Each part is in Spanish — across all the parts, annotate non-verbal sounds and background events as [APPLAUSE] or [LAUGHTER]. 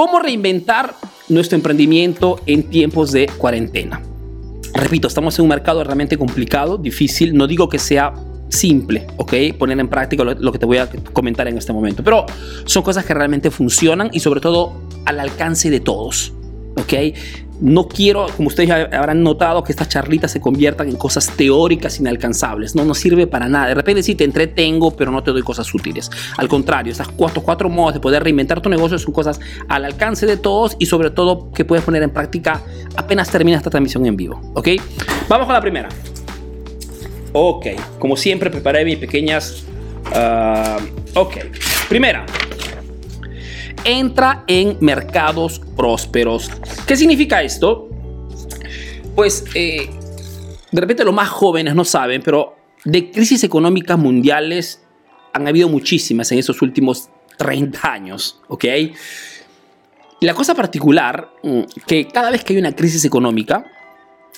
¿Cómo reinventar nuestro emprendimiento en tiempos de cuarentena? Repito, estamos en un mercado realmente complicado, difícil. No digo que sea simple, ¿ok? Poner en práctica lo, que te voy a comentar en este momento. Pero son cosas que realmente funcionan y sobre todo al alcance de todos, ¿ok? No quiero, como ustedes habrán notado, que estas charlitas se conviertan en cosas teóricas inalcanzables. No nos sirve para nada. De repente sí te entretengo, pero no te doy cosas útiles. Al contrario, estas cuatro, cuatro modos de poder reinventar tu negocio son cosas al alcance de todos y sobre todo que puedes poner en práctica apenas termina esta transmisión en vivo. ¿Ok? Vamos con la primera. Ok, como siempre preparé mis pequeñas... Uh, ok, primera. Entra en mercados prósperos. ¿Qué significa esto? Pues eh, de repente los más jóvenes no saben, pero de crisis económicas mundiales han habido muchísimas en esos últimos 30 años, ¿ok? La cosa particular, mm, que cada vez que hay una crisis económica,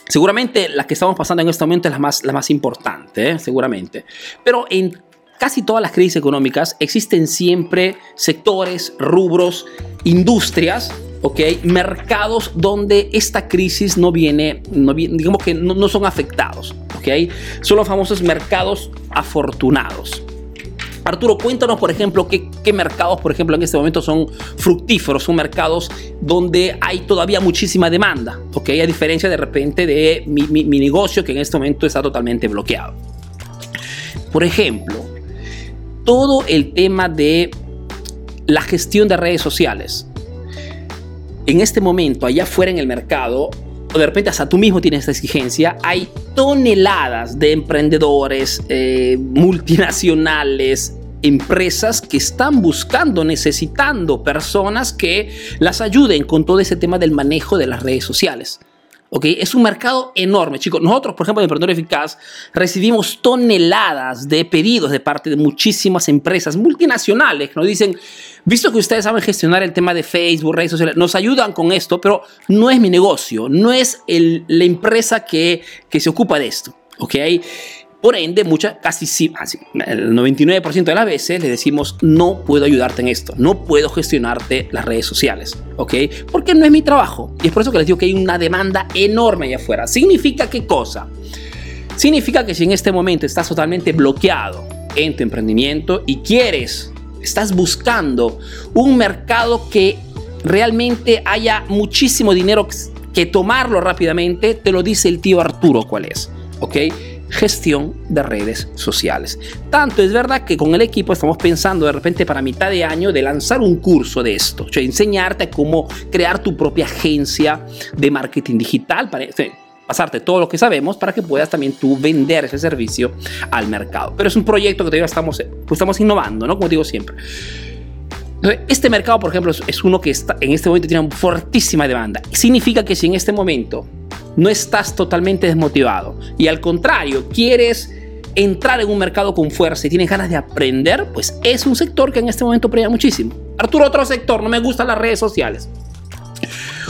Seguramente la que estamos pasando en este momento es la más, la más importante, ¿eh? seguramente. Pero en casi todas las crisis económicas existen siempre sectores, rubros, industrias, ¿ok? Mercados donde esta crisis no viene, no digamos que no, no son afectados, ¿ok? Son los famosos mercados afortunados. Arturo, cuéntanos, por ejemplo, qué, mercados, por ejemplo, en este momento son fructíferos, son mercados donde hay todavía muchísima demanda, ¿ok? A diferencia de repente de mi, mi negocio que en este momento está totalmente bloqueado. Por ejemplo, todo el tema de la gestión de redes sociales. En este momento, allá afuera en el mercado, o de repente hasta tú mismo tienes esta exigencia, hay toneladas de emprendedores eh, multinacionales, empresas que están buscando, necesitando personas que las ayuden con todo ese tema del manejo de las redes sociales. Es un mercado enorme, chicos. Nosotros, por ejemplo, en Emprendedor Eficaz, recibimos toneladas de pedidos de parte de muchísimas empresas multinacionales que nos dicen, visto que ustedes saben gestionar el tema de Facebook, redes sociales, nos ayudan con esto, pero no es mi negocio, no es la empresa que, que se ocupa de esto, ¿ok? Por ende, muchas, casi sí, el 99% de las veces le decimos, no puedo ayudarte en esto, no puedo gestionarte las redes sociales, ¿ok? Porque no es mi trabajo. Y es por eso que les digo que hay una demanda enorme allá afuera. ¿Significa qué cosa? Significa que si en este momento estás totalmente bloqueado en tu emprendimiento y quieres, estás buscando un mercado que realmente haya muchísimo dinero que tomarlo rápidamente, te lo dice el tío Arturo cuál es, ¿ok? Gestión de redes sociales. Tanto es verdad que con el equipo estamos pensando de repente para mitad de año de lanzar un curso de esto, o sea, enseñarte cómo crear tu propia agencia de marketing digital para pasarte todo lo que sabemos para que puedas también tú vender ese servicio al mercado. Pero es un proyecto que todavía estamos, pues, estamos innovando, ¿no? Como digo siempre. Este mercado, por ejemplo, es uno que está, en este momento tiene una fortísima demanda. Significa que si en este momento no estás totalmente desmotivado y al contrario, quieres entrar en un mercado con fuerza y tienes ganas de aprender, pues es un sector que en este momento premia muchísimo. Arturo, otro sector, no me gustan las redes sociales.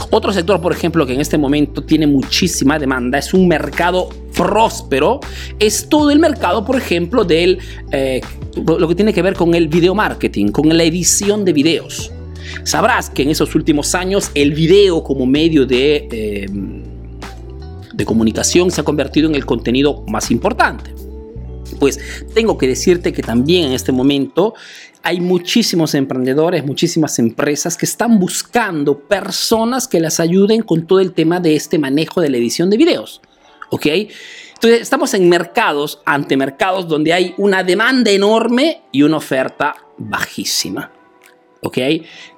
Otro sector, por ejemplo, que en este momento tiene muchísima demanda, es un mercado próspero, es todo el mercado, por ejemplo, del eh, lo que tiene que ver con el video marketing, con la edición de videos. Sabrás que en esos últimos años el video como medio de eh, de comunicación se ha convertido en el contenido más importante. Pues tengo que decirte que también en este momento hay muchísimos emprendedores, muchísimas empresas que están buscando personas que las ayuden con todo el tema de este manejo de la edición de videos. ¿Ok? Entonces estamos en mercados, ante mercados donde hay una demanda enorme y una oferta bajísima. ¿Ok?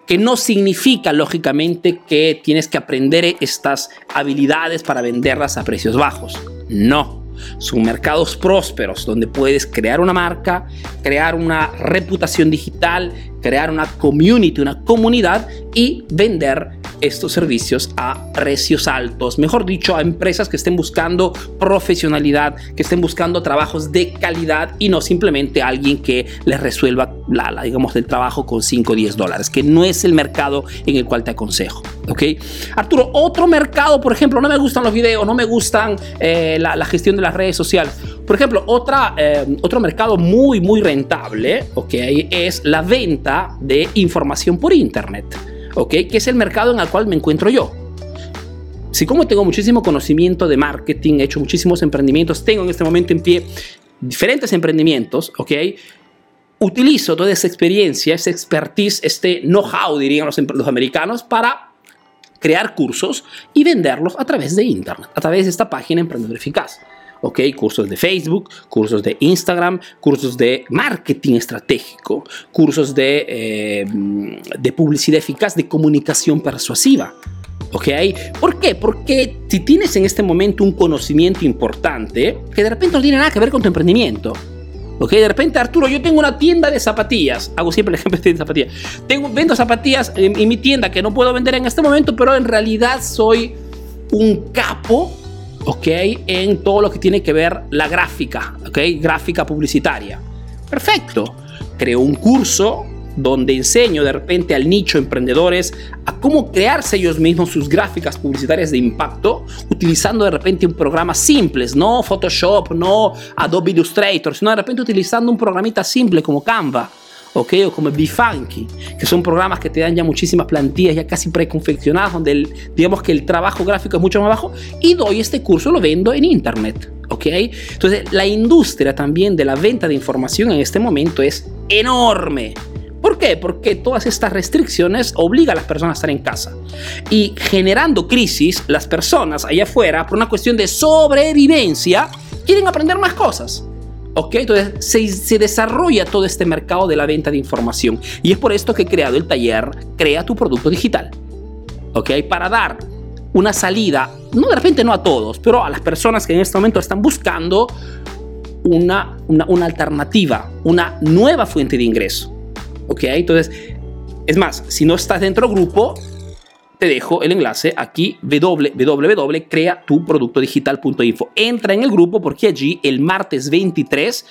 Que no significa lógicamente que tienes que aprender estas habilidades para venderlas a precios bajos. No, son mercados prósperos donde puedes crear una marca, crear una reputación digital, crear una community, una comunidad y vender estos servicios a precios altos, mejor dicho, a empresas que estén buscando profesionalidad, que estén buscando trabajos de calidad y no simplemente alguien que les resuelva la, digamos, el trabajo con 5 o 10 dólares, que no es el mercado en el cual te aconsejo. ¿Ok? Arturo, otro mercado, por ejemplo, no me gustan los videos, no me gustan eh, la, gestión de las redes sociales. Por ejemplo, otra, eh, otro mercado muy, muy rentable, ¿ok? Es la venta de información por Internet. ¿Ok? Que es el mercado en el cual me encuentro yo. Si como tengo muchísimo conocimiento de marketing, he hecho muchísimos emprendimientos, tengo en este momento en pie diferentes emprendimientos, ¿ok? Utilizo toda esa experiencia, esa expertise, este know-how, dirían los, los americanos, para crear cursos y venderlos a través de Internet, a través de esta página Emprendedor Eficaz. ¿Ok? Cursos de Facebook, cursos de Instagram, cursos de marketing estratégico, cursos de, eh, de publicidad eficaz, de comunicación persuasiva. ¿Ok? ¿Por qué? Porque si tienes en este momento un conocimiento importante que de repente no tiene nada que ver con tu emprendimiento, ¿Ok? De repente, Arturo, yo tengo una tienda de zapatillas. Hago siempre el ejemplo de zapatillas. Tengo, vendo zapatillas en, en, mi tienda que no puedo vender en este momento, pero en realidad soy un capo, ¿ok? En todo lo que tiene que ver la gráfica, ¿ok? Gráfica publicitaria. Perfecto. Creo un curso donde enseño de repente al nicho emprendedores a cómo crearse ellos mismos sus gráficas publicitarias de impacto utilizando de repente un programa simples, no Photoshop, no Adobe Illustrator, sino de repente utilizando un programita simple como Canva. ¿Ok? O como Bifunky, que son programas que te dan ya muchísimas plantillas ya casi preconfeccionadas, donde el, digamos que el trabajo gráfico es mucho más bajo, y doy este curso, lo vendo en Internet, ¿ok? Entonces, la industria también de la venta de información en este momento es enorme. ¿Por qué? Porque todas estas restricciones obligan a las personas a estar en casa. Y generando crisis, las personas allá afuera, por una cuestión de sobrevivencia, quieren aprender más cosas. ¿Ok? Entonces se, se, desarrolla todo este mercado de la venta de información. Y es por esto que he creado el taller Crea tu producto digital. ¿Ok? Para dar una salida, no de repente no a todos, pero a las personas que en este momento están buscando una, una, una alternativa, una nueva fuente de ingreso. ¿Ok? Entonces, es más, si no estás dentro del grupo, te dejo el enlace aquí www.creatuproductodigital.info. Entra en el grupo porque allí el martes 23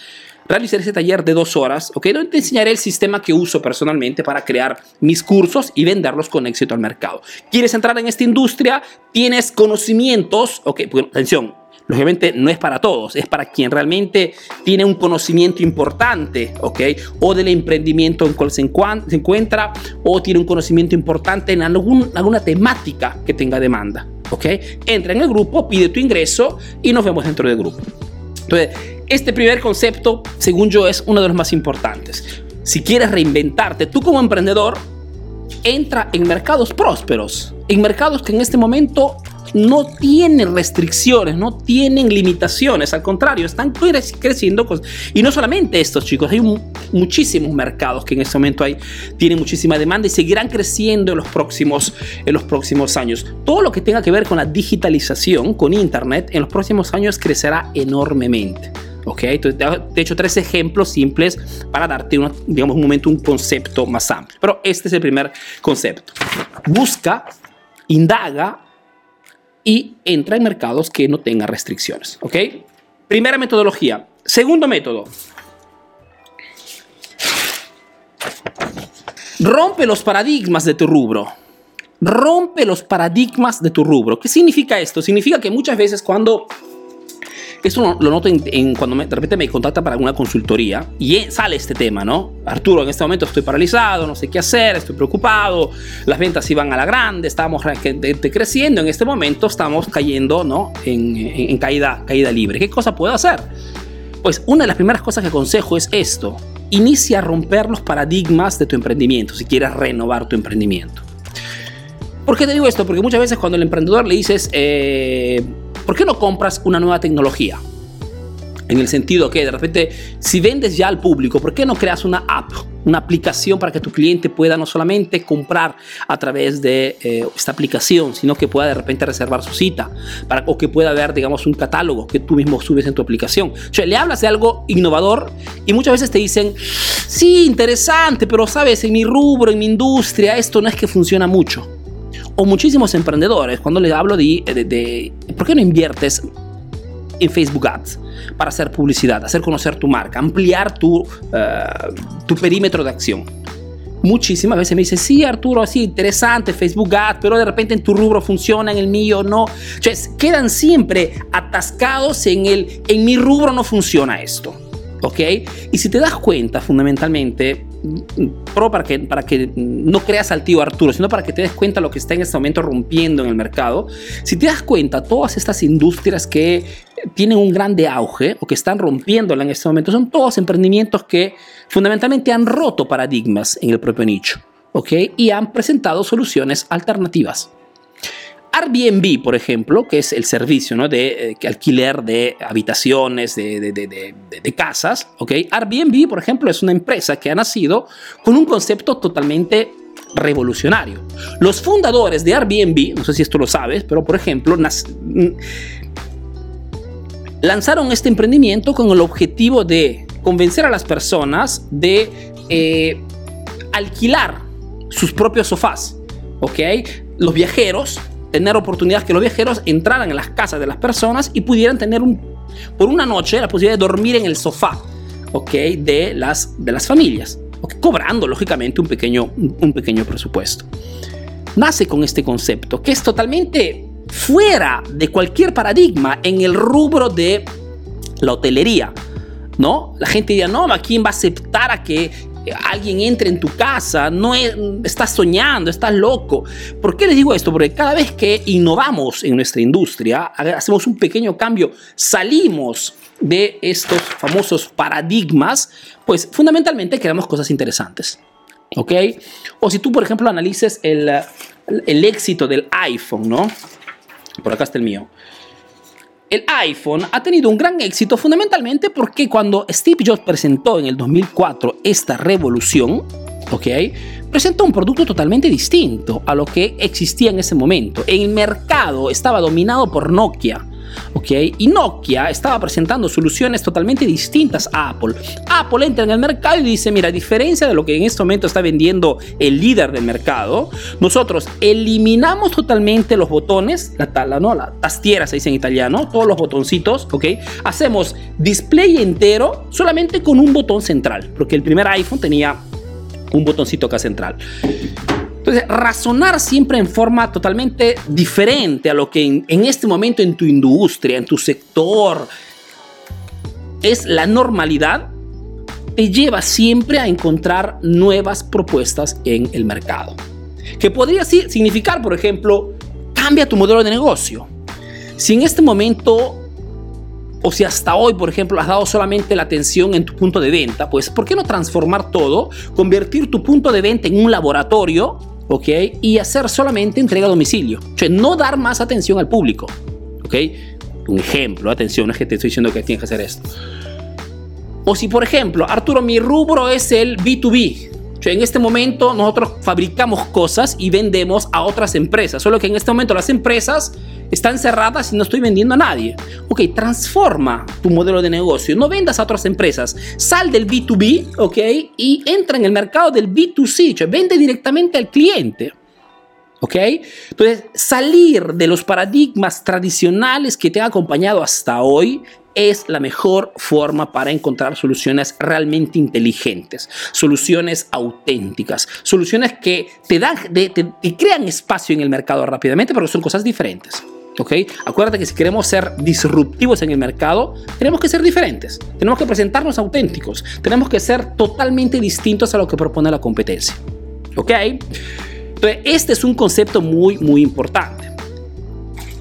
realizaré ese taller de dos horas, ¿ok? Donde te enseñaré el sistema que uso personalmente para crear mis cursos y venderlos con éxito al mercado. ¿Quieres entrar en esta industria? ¿Tienes conocimientos? Ok, atención, lógicamente no es para todos, es para quien realmente tiene un conocimiento importante, ¿ok? O del emprendimiento en cual se, encuentra, o tiene un conocimiento importante en algún, alguna temática que tenga demanda, ¿ok? Entra en el grupo, pide tu ingreso y nos vemos dentro del grupo. Entonces, este primer concepto, según yo, es uno de los más importantes. Si quieres reinventarte tú como emprendedor, entra en mercados prósperos, en mercados que en este momento no tienen restricciones, no tienen limitaciones, al contrario, están creciendo. Y no solamente estos chicos, hay muchísimos mercados que en este momento hay, tienen muchísima demanda y seguirán creciendo en los, próximos, en los próximos años. Todo lo que tenga que ver con la digitalización, con Internet, en los próximos años crecerá enormemente. ¿ok? Entonces, te he hecho tres ejemplos simples para darte, digamos, un momento, un concepto más amplio. Pero este es el primer concepto. Busca, indaga y entra en mercados que no tengan restricciones. ¿Ok? Primera metodología. Segundo método. Rompe los paradigmas de tu rubro. Rompe los paradigmas de tu rubro. ¿Qué significa esto? Significa que muchas veces cuando esto lo, noto en, cuando de repente me contacta para alguna consultoría y sale este tema, ¿no? Arturo, en este momento estoy paralizado, no sé qué hacer, estoy preocupado, las ventas iban a la grande, estamos creciendo, en este momento estamos cayendo, ¿no? En, en caída, caída libre. ¿Qué cosa puedo hacer? Pues una de las primeras cosas que aconsejo es esto. Inicia a romper los paradigmas de tu emprendimiento si quieres renovar tu emprendimiento. ¿Por qué te digo esto? Porque muchas veces cuando el emprendedor le dices, eh, ¿por qué no compras una nueva tecnología? En el sentido que de repente, si vendes ya al público, ¿por qué no creas una app, una aplicación para que tu cliente pueda no solamente comprar a través de eh, esta aplicación, sino que pueda de repente reservar su cita para, o que pueda ver, digamos, un catálogo que tú mismo subes en tu aplicación? O sea, le hablas de algo innovador y muchas veces te dicen, sí, interesante, pero sabes, en mi rubro, en mi industria, esto no es que funciona mucho o muchísimos emprendedores, cuando les hablo de, de, ¿por qué no inviertes en Facebook Ads para hacer publicidad, hacer conocer tu marca, ampliar tu, uh, tu perímetro de acción? Muchísimas veces me dicen, sí, Arturo, así interesante, Facebook Ads, pero de repente en tu rubro funciona, en el mío no. Entonces, quedan siempre atascados en el, en mi rubro no funciona esto. ¿Ok? Y si te das cuenta, fundamentalmente, pro para que, para que no creas al tío Arturo, sino para que te des cuenta lo que está en este momento rompiendo en el mercado. Si te das cuenta, todas estas industrias que tienen un grande auge o que están rompiéndola en este momento son todos emprendimientos que fundamentalmente han roto paradigmas en el propio nicho, ¿ok? Y han presentado soluciones alternativas. Airbnb, por ejemplo, que es el servicio de eh, alquiler de habitaciones, de, de, casas, ¿ok? Airbnb, por ejemplo, es una empresa que ha nacido con un concepto totalmente revolucionario. Los fundadores de Airbnb, no sé si esto lo sabes, pero por ejemplo, mm, lanzaron este emprendimiento con el objetivo de convencer a las personas de eh, alquilar sus propios sofás, ¿ok? Los viajeros tener oportunidades que los viajeros entraran en las casas de las personas y pudieran tener un, por una noche la posibilidad de dormir en el sofá ¿ok? de, las, de las familias, cobrando lógicamente un pequeño, un pequeño presupuesto. Nace con este concepto que es totalmente fuera de cualquier paradigma en el rubro de la hotelería. ¿No? La gente diría, no, quién va a aceptar a que alguien entre en tu casa, no estás soñando, estás loco. ¿Por qué les digo esto? Porque cada vez que innovamos en nuestra industria, hacemos un pequeño cambio, salimos de estos famosos paradigmas, pues fundamentalmente creamos cosas interesantes. ¿Ok? O si tú, por ejemplo, analices el, el éxito del iPhone, ¿no? Por acá está el mío el iPhone ha tenido un gran éxito fundamentalmente porque cuando Steve Jobs presentó en el 2004 esta revolución, ¿ok? Presentó un producto totalmente distinto a lo que existía en ese momento. El mercado estaba dominado por Nokia. ¿Ok? Y Nokia estaba presentando soluciones totalmente distintas a Apple. Apple entra en el mercado y dice, mira, a diferencia de lo que en este momento está vendiendo el líder del mercado, nosotros eliminamos totalmente los botones, la, tala, ¿no? la tastiera se dice en italiano, todos los botoncitos, ¿ok? Hacemos display entero solamente con un botón central, porque el primer iPhone tenía un botoncito acá central. Entonces, razonar siempre en forma totalmente diferente a lo que en, este momento en tu industria, en tu sector, es la normalidad, te lleva siempre a encontrar nuevas propuestas en el mercado. Que podría significar, por ejemplo, cambia tu modelo de negocio. Si en este momento o si hasta hoy, por ejemplo, has dado solamente la atención en tu punto de venta, pues ¿por qué no transformar todo, convertir tu punto de venta en un laboratorio ¿ok? Y hacer solamente entrega a domicilio. O no dar más atención al público, ¿ok? Un ejemplo, atención, es que te estoy diciendo que tienes que hacer esto. O si, por ejemplo, Arturo, mi rubro es el B2B. En este momento nosotros fabricamos cosas y vendemos a otras empresas, solo que en este momento las empresas están cerradas y no estoy vendiendo a nadie. Ok, transforma tu modelo de negocio. No vendas a otras empresas. Sal del B2B, ok, y entra en el mercado del B2C, vende directamente al cliente. ¿Ok? Entonces, salir de los paradigmas tradicionales que te han acompañado hasta hoy es la mejor forma para encontrar soluciones realmente inteligentes, soluciones auténticas, soluciones que te dan, te, te crean espacio en el mercado rápidamente, pero son cosas diferentes. ¿ok? Acuérdate que si queremos ser disruptivos en el mercado, tenemos que ser diferentes, tenemos que presentarnos auténticos, tenemos que ser totalmente distintos a lo que propone la competencia, ¿ok? Entonces, este es un concepto muy, muy importante,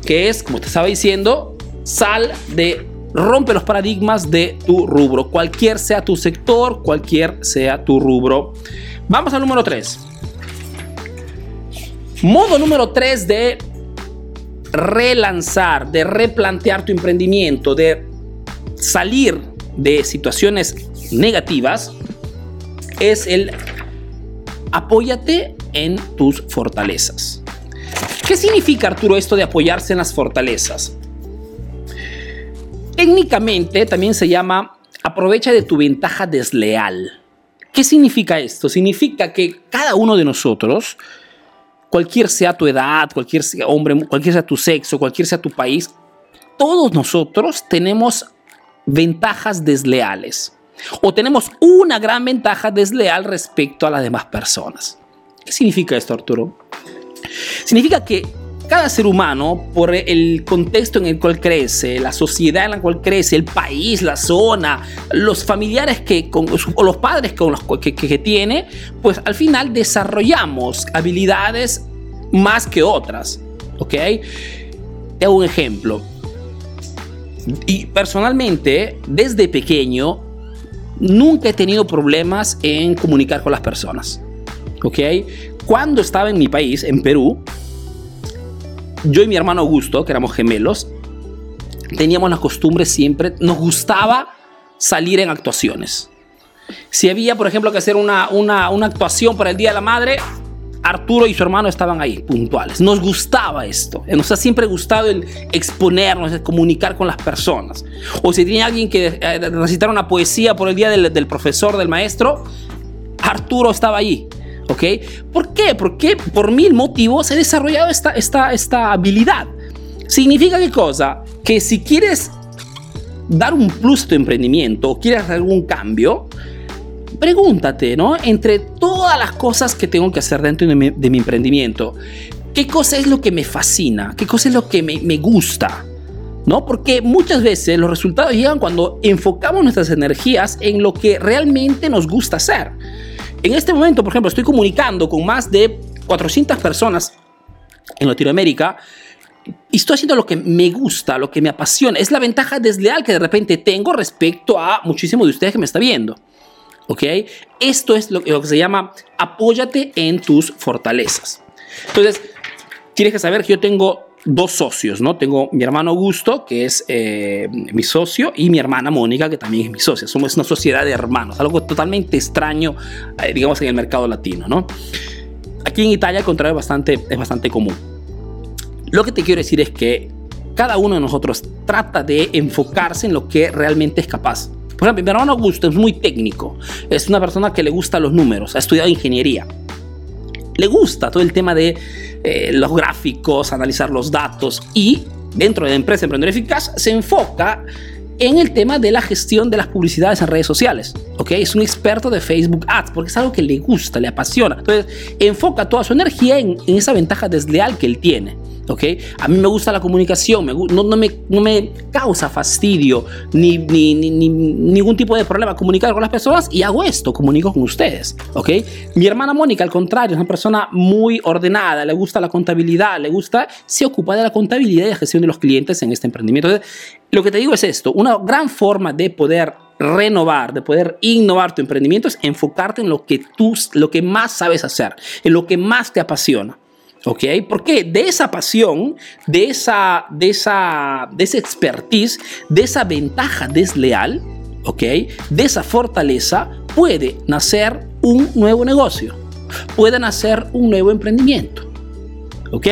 que es, como te estaba diciendo, sal de, rompe los paradigmas de tu rubro, cualquier sea tu sector, cualquier sea tu rubro. Vamos al número 3. Modo número 3 de relanzar, de replantear tu emprendimiento, de salir de situaciones negativas, es el apóyate en tus fortalezas. ¿Qué significa, Arturo, esto de apoyarse en las fortalezas? Técnicamente también se llama aprovecha de tu ventaja desleal. ¿Qué significa esto? Significa que cada uno de nosotros cualquier sea tu edad, cualquier sea hombre, cualquier sea tu sexo, cualquier sea tu país, todos nosotros tenemos ventajas desleales o tenemos una gran ventaja desleal respecto a las demás personas. ¿Qué significa esto, Arturo? Significa que cada ser humano, por el contexto en el cual crece, la sociedad en la cual crece, el país, la zona, los familiares que, con, o los padres con los que, que, tiene, pues al final desarrollamos habilidades más que otras. ¿Ok? Te hago un ejemplo. Y personalmente, desde pequeño, nunca he tenido problemas en comunicar con las personas. ¿Ok? Cuando estaba en mi país, en Perú, yo y mi hermano Augusto, que éramos gemelos, teníamos la costumbre siempre, nos gustaba salir en actuaciones. Si había, por ejemplo, que hacer una, una, una actuación para el Día de la Madre, Arturo y su hermano estaban ahí, puntuales. Nos gustaba esto. Nos ha siempre gustado el exponernos, el comunicar con las personas. O si tenía alguien que eh, recitar una poesía por el día del, del, profesor, del maestro, Arturo estaba ahí. ¿Ok? ¿Por qué? Porque por mil motivos he desarrollado esta, esta, esta habilidad. ¿Significa qué cosa? Que si quieres dar un plus a tu emprendimiento o quieres hacer algún cambio, pregúntate, ¿no? Entre todas las cosas que tengo que hacer dentro de mi, de mi emprendimiento, ¿qué cosa es lo que me fascina? ¿Qué cosa es lo que me, me gusta? ¿No? Porque muchas veces los resultados llegan cuando enfocamos nuestras energías en lo que realmente nos gusta hacer. En este momento, por ejemplo, estoy comunicando con más de 400 personas en Latinoamérica y estoy haciendo lo que me gusta, lo que me apasiona. Es la ventaja desleal que de repente tengo respecto a muchísimos de ustedes que me está viendo. ¿Ok? Esto es lo, lo que se llama apóyate en tus fortalezas. Entonces, tienes que saber que yo tengo dos socios, ¿no? Tengo mi hermano Augusto, que es eh, mi socio, y mi hermana Mónica, que también es mi socia. Somos una sociedad de hermanos, algo totalmente extraño, eh, digamos, en el mercado latino, ¿no? Aquí en Italia, al contrario, bastante, es bastante común. Lo que te quiero decir es que cada uno de nosotros trata de enfocarse en lo que realmente es capaz. Por ejemplo, mi hermano Augusto es muy técnico, es una persona que le gusta los números, ha estudiado ingeniería. Le gusta todo el tema de eh, los gráficos, analizar los datos y dentro de la empresa Emprendedor Eficaz se enfoca en el tema de la gestión de las publicidades en redes sociales. ¿ok? Es un experto de Facebook Ads porque es algo que le gusta, le apasiona. Entonces, enfoca toda su energía en, en esa ventaja desleal que él tiene. ¿Ok? A mí me gusta la comunicación, no, me, no me causa fastidio ni, ni, ni, ni, ningún tipo de problema comunicar con las personas y hago esto, comunico con ustedes, ¿ok? Mi hermana Mónica, al contrario, es una persona muy ordenada, le gusta la contabilidad, le gusta, se ocupa de la contabilidad y la gestión de los clientes en este emprendimiento. Lo que te digo es esto, una gran forma de poder renovar, de poder innovar tu emprendimiento es enfocarte en lo que tú, lo que más sabes hacer, en lo que más te apasiona. ¿Ok? Porque de esa pasión, de esa, de esa, de esa expertise, de esa ventaja desleal, ¿ok? De esa fortaleza puede nacer un nuevo negocio, puede nacer un nuevo emprendimiento. ¿Ok?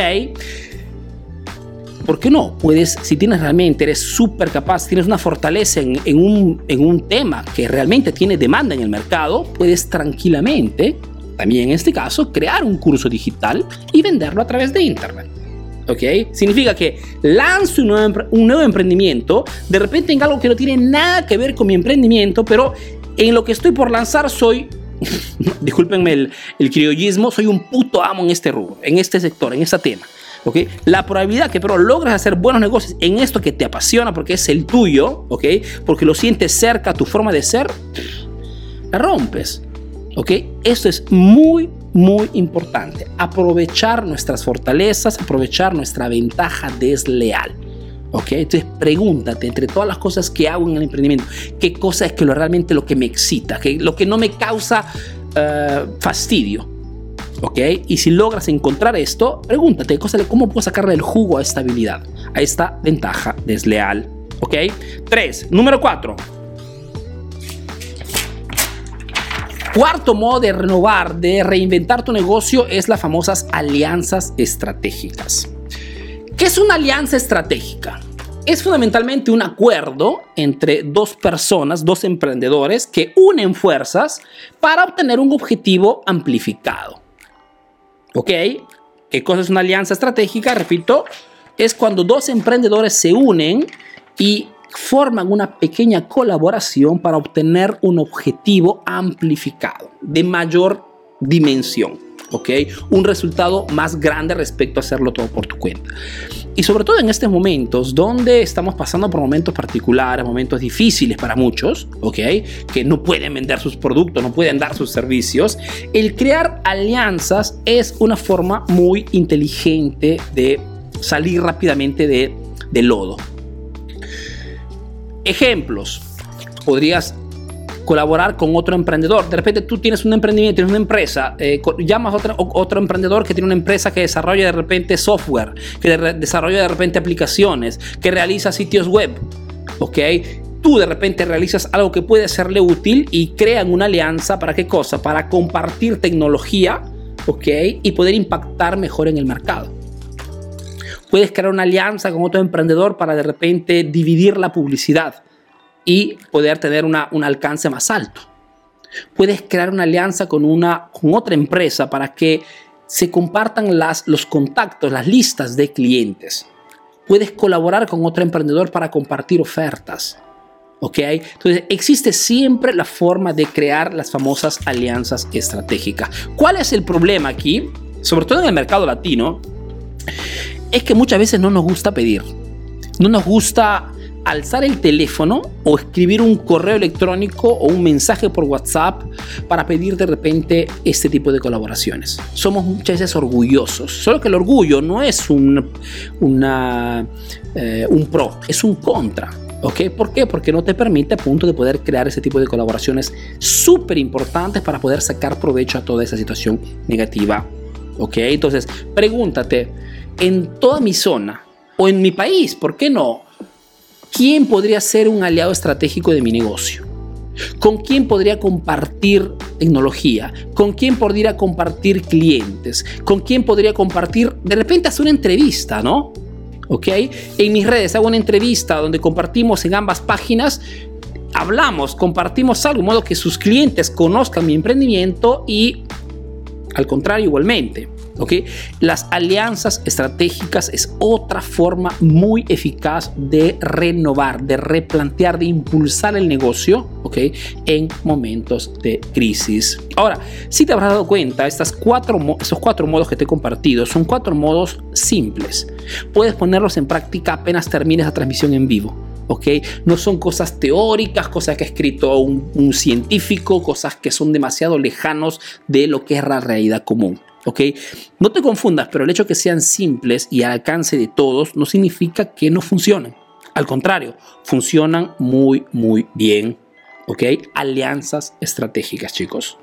¿Por qué no? Puedes, si tienes realmente, eres súper capaz, tienes una fortaleza en, en, un, en un tema que realmente tiene demanda en el mercado, puedes tranquilamente también en este caso, crear un curso digital y venderlo a través de Internet. ¿Ok? Significa que lanzo un nuevo, un nuevo emprendimiento, de repente en algo que no tiene nada que ver con mi emprendimiento, pero en lo que estoy por lanzar soy, [LAUGHS] discúlpenme el, el criollismo, soy un puto amo en este rubro, en este sector, en este tema. ¿ok? La probabilidad que pero logres hacer buenos negocios en esto que te apasiona porque es el tuyo, ¿ok? Porque lo sientes cerca a tu forma de ser, la rompes. ¿Ok? Esto es muy, muy importante. Aprovechar nuestras fortalezas, aprovechar nuestra ventaja desleal. ¿Ok? Entonces pregúntate entre todas las cosas que hago en el emprendimiento, qué cosa es que lo, realmente lo que me excita, que, lo que no me causa uh, fastidio. ¿Ok? Y si logras encontrar esto, pregúntate ¿cómo puedo sacarle el jugo a esta habilidad, a esta ventaja desleal. ¿Ok? Tres. Número cuatro Cuarto modo de renovar, de reinventar tu negocio es las famosas alianzas estratégicas. ¿Qué es una alianza estratégica? Es fundamentalmente un acuerdo entre dos personas, dos emprendedores que unen fuerzas para obtener un objetivo amplificado. ¿Ok? ¿Qué cosa es una alianza estratégica? Repito, es cuando dos emprendedores se unen y forman una pequeña colaboración para obtener un objetivo amplificado, de mayor dimensión. ¿ok? Un resultado más grande respecto a hacerlo todo por tu cuenta. Y sobre todo en estos momentos donde estamos pasando por momentos particulares, momentos difíciles para muchos, ¿ok? Que no pueden vender sus productos, no pueden dar sus servicios. El crear alianzas es una forma muy inteligente de salir rápidamente de, lodo. Ejemplos. Podrías colaborar con otro emprendedor. De repente tú tienes un emprendimiento, tienes una empresa, eh, llamas a otro, otro, emprendedor que tiene una empresa que desarrolla de repente software, que desarrolla de repente aplicaciones, que realiza sitios web. ¿Ok? Tú de repente realizas algo que puede serle útil y crean una alianza para qué cosa? Para compartir tecnología, ¿ok? Y poder impactar mejor en el mercado. Puedes crear una alianza con otro emprendedor para de repente dividir la publicidad y poder tener una, un alcance más alto. Puedes crear una alianza con, una, con otra empresa para que se compartan las, los contactos, las listas de clientes. Puedes colaborar con otro emprendedor para compartir ofertas. ¿Ok? Entonces existe siempre la forma de crear las famosas alianzas estratégicas. ¿Cuál es el problema aquí? Sobre todo en el mercado latino, es que muchas veces no nos gusta pedir. No nos gusta alzar el teléfono o escribir un correo electrónico o un mensaje por WhatsApp para pedir de repente este tipo de colaboraciones. Somos muchas veces orgullosos, solo que el orgullo no es un, eh, un pro, es un contra. ¿Ok? ¿Por qué? Porque no te permite a punto de poder crear ese tipo de colaboraciones súper importantes para poder sacar provecho a toda esa situación negativa. ¿Ok? Entonces, pregúntate, en toda mi zona o en mi país, ¿por qué no? ¿quién podría ser un aliado estratégico de mi negocio? ¿Con quién podría compartir tecnología? ¿Con quién podría compartir clientes? ¿Con quién podría compartir, de repente, hacer una entrevista, ¿no? ¿Ok? En mis redes hago una entrevista donde compartimos en ambas páginas, hablamos, compartimos algo, de modo que sus clientes conozcan mi emprendimiento y al contrario igualmente. Las alianzas estratégicas es otra forma muy eficaz de renovar, de replantear, de impulsar el negocio, ¿ok? En momentos de crisis. Ahora, si te habrás dado cuenta, estas cuatro, estos cuatro modos que te he compartido son cuatro modos simples. Puedes ponerlos en práctica apenas termines la transmisión en vivo. ¿ok? No son cosas teóricas, cosas que ha escrito un, un, científico, cosas que son demasiado lejanos de lo que es la realidad común. ¿Ok? No te confundas, pero el hecho de que sean simples y al alcance de todos no significa que no funcionen. Al contrario, funcionan muy, muy bien, ¿ok? Alianzas estratégicas, chicos.